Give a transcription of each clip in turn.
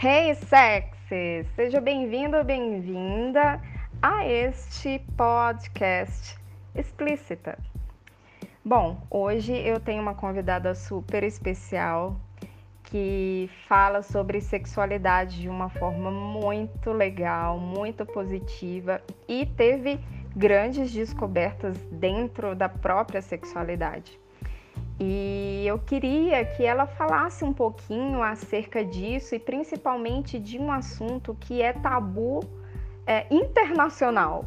Hey sexy! Seja bem-vindo ou bem-vinda a este podcast explícita. Bom, hoje eu tenho uma convidada super especial que fala sobre sexualidade de uma forma muito legal, muito positiva e teve grandes descobertas dentro da própria sexualidade. E eu queria que ela falasse um pouquinho acerca disso e principalmente de um assunto que é tabu é, internacional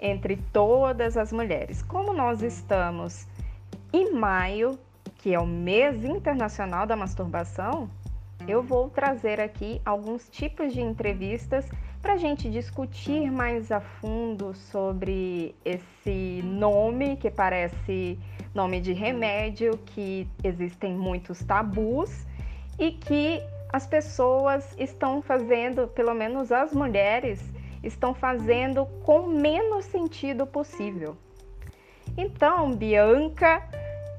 entre todas as mulheres. Como nós estamos em maio, que é o mês internacional da masturbação, eu vou trazer aqui alguns tipos de entrevistas para a gente discutir mais a fundo sobre esse nome que parece nome de remédio, que existem muitos tabus e que as pessoas estão fazendo, pelo menos as mulheres, estão fazendo com menos sentido possível. Então, Bianca,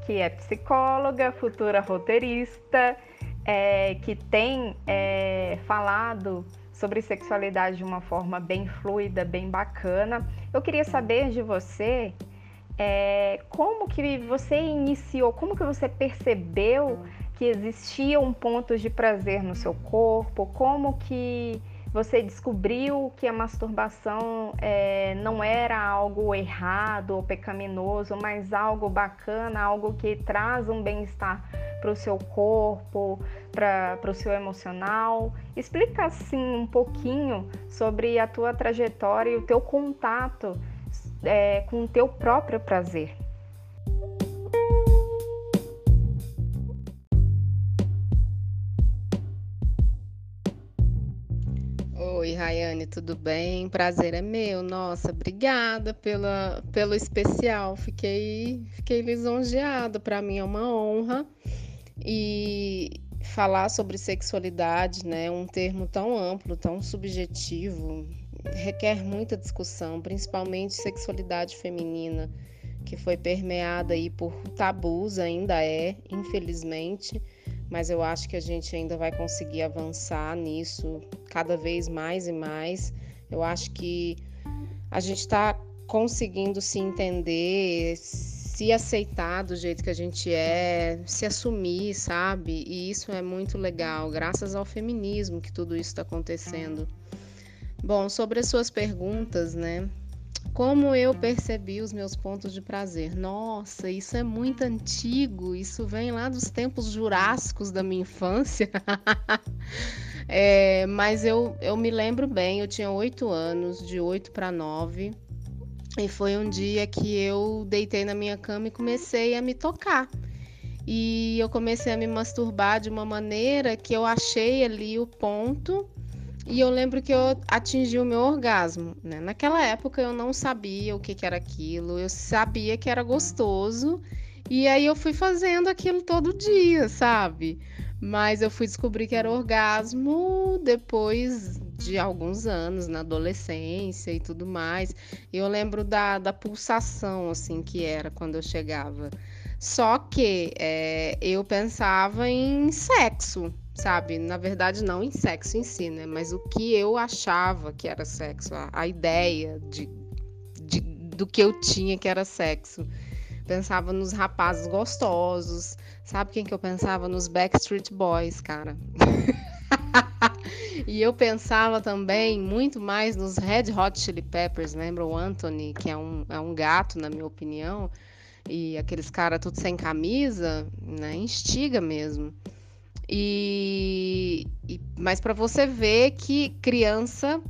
que é psicóloga, futura roteirista, é, que tem é, falado sobre sexualidade de uma forma bem fluida, bem bacana. Eu queria saber de você é, como que você iniciou, como que você percebeu que existiam pontos de prazer no seu corpo, como que você descobriu que a masturbação é, não era algo errado ou pecaminoso, mas algo bacana, algo que traz um bem-estar para o seu corpo, para o seu emocional. Explica assim um pouquinho sobre a tua trajetória e o teu contato é, com o teu próprio prazer. Oi, Rayane, tudo bem? Prazer é meu. Nossa, obrigada pela, pelo especial. Fiquei, fiquei lisonjeada. Para mim é uma honra e falar sobre sexualidade, né, um termo tão amplo, tão subjetivo, requer muita discussão, principalmente sexualidade feminina, que foi permeada aí por tabus, ainda é, infelizmente, mas eu acho que a gente ainda vai conseguir avançar nisso cada vez mais e mais. Eu acho que a gente está conseguindo se entender, se aceitar do jeito que a gente é, se assumir, sabe? E isso é muito legal, graças ao feminismo que tudo isso está acontecendo. Bom, sobre as suas perguntas, né? Como eu percebi os meus pontos de prazer? Nossa, isso é muito antigo, isso vem lá dos tempos jurássicos da minha infância. é, mas eu, eu me lembro bem, eu tinha oito anos, de oito para nove. E foi um dia que eu deitei na minha cama e comecei a me tocar. E eu comecei a me masturbar de uma maneira que eu achei ali o ponto e eu lembro que eu atingi o meu orgasmo. Né? Naquela época eu não sabia o que, que era aquilo, eu sabia que era gostoso. E aí eu fui fazendo aquilo todo dia, sabe? Mas eu fui descobrir que era orgasmo depois de alguns anos, na adolescência e tudo mais. Eu lembro da, da pulsação, assim, que era quando eu chegava. Só que é, eu pensava em sexo, sabe? Na verdade, não em sexo em si, né? Mas o que eu achava que era sexo, a, a ideia de, de, do que eu tinha que era sexo. Pensava nos rapazes gostosos. Sabe quem que eu pensava? Nos Backstreet Boys, cara. e eu pensava também muito mais nos Red Hot Chili Peppers, lembra o Anthony, que é um, é um gato, na minha opinião, e aqueles caras tudo sem camisa, né? Instiga mesmo. E, e mas para você ver que criança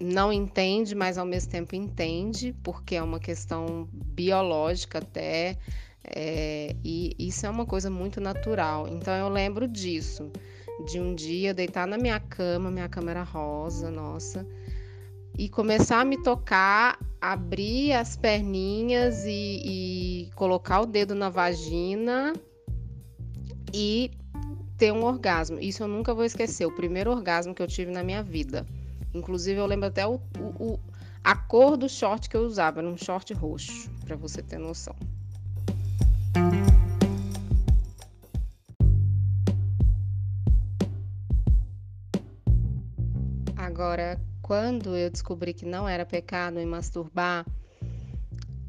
não entende, mas ao mesmo tempo entende, porque é uma questão biológica até, é, e isso é uma coisa muito natural. Então eu lembro disso de um dia deitar na minha cama, minha cama era rosa, nossa, e começar a me tocar, abrir as perninhas e, e colocar o dedo na vagina e ter um orgasmo. Isso eu nunca vou esquecer, o primeiro orgasmo que eu tive na minha vida. Inclusive, eu lembro até o, o, o a cor do short que eu usava, era um short roxo, para você ter noção. Agora, quando eu descobri que não era pecado em masturbar,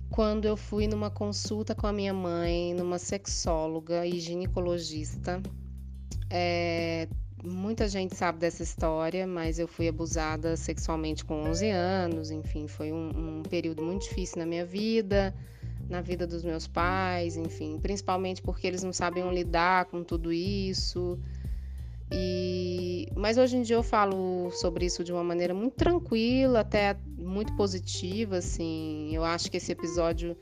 quando eu fui numa consulta com a minha mãe, numa sexóloga e ginecologista, é, muita gente sabe dessa história, mas eu fui abusada sexualmente com 11 anos, enfim, foi um, um período muito difícil na minha vida, na vida dos meus pais, enfim, principalmente porque eles não sabiam lidar com tudo isso. E mas hoje em dia eu falo sobre isso de uma maneira muito tranquila, até muito positiva, assim. Eu acho que esse episódio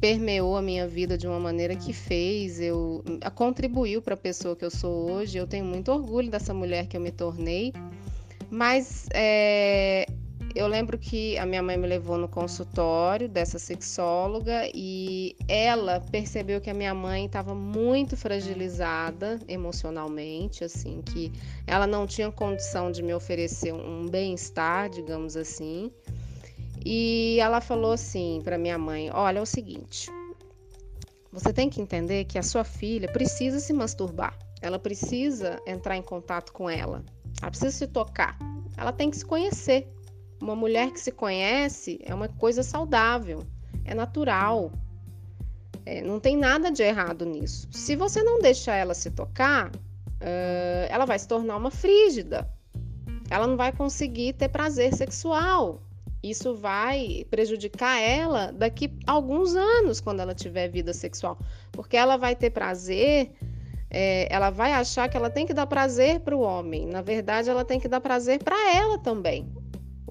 permeou a minha vida de uma maneira que fez, eu contribuiu para a pessoa que eu sou hoje. Eu tenho muito orgulho dessa mulher que eu me tornei. Mas é, eu lembro que a minha mãe me levou no consultório dessa sexóloga e ela percebeu que a minha mãe estava muito fragilizada emocionalmente, assim, que ela não tinha condição de me oferecer um bem-estar, digamos assim. E ela falou assim para minha mãe: Olha, é o seguinte, você tem que entender que a sua filha precisa se masturbar, ela precisa entrar em contato com ela, ela precisa se tocar, ela tem que se conhecer. Uma mulher que se conhece é uma coisa saudável, é natural. É, não tem nada de errado nisso. Se você não deixar ela se tocar, uh, ela vai se tornar uma frígida. Ela não vai conseguir ter prazer sexual. Isso vai prejudicar ela daqui a alguns anos, quando ela tiver vida sexual. Porque ela vai ter prazer, é, ela vai achar que ela tem que dar prazer para o homem. Na verdade, ela tem que dar prazer para ela também.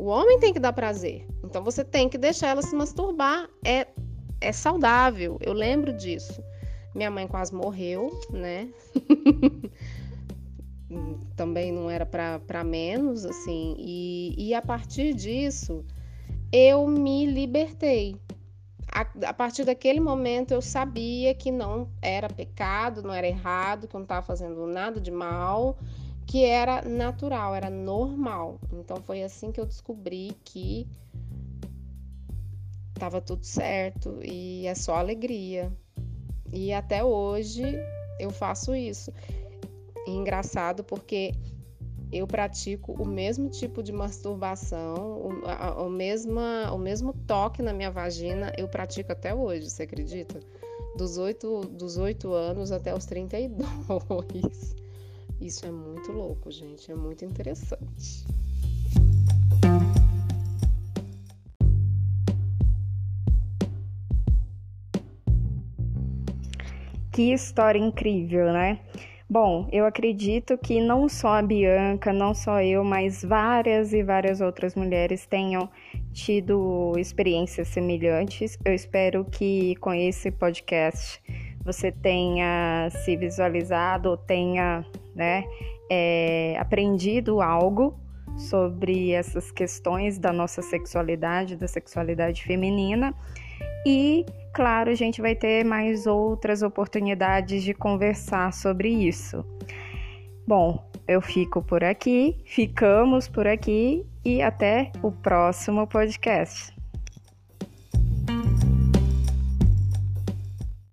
O homem tem que dar prazer. Então você tem que deixar ela se masturbar. É, é saudável. Eu lembro disso. Minha mãe quase morreu, né? Também não era para menos, assim. E, e a partir disso eu me libertei. A, a, partir daquele momento eu sabia que não era pecado, não era errado, que eu não estava fazendo nada de mal, que era natural, era normal. Então foi assim que eu descobri que estava tudo certo e é só alegria. E até hoje eu faço isso. E engraçado porque eu pratico o mesmo tipo de masturbação, o, a, o, mesma, o mesmo toque na minha vagina, eu pratico até hoje, você acredita? Dos 8, dos 8 anos até os 32. Isso é muito louco, gente, é muito interessante. Que história incrível, né? Bom, eu acredito que não só a Bianca, não só eu, mas várias e várias outras mulheres tenham tido experiências semelhantes. Eu espero que com esse podcast você tenha se visualizado, tenha né, é, aprendido algo sobre essas questões da nossa sexualidade, da sexualidade feminina e claro, a gente vai ter mais outras oportunidades de conversar sobre isso. Bom, eu fico por aqui, ficamos por aqui e até o próximo podcast.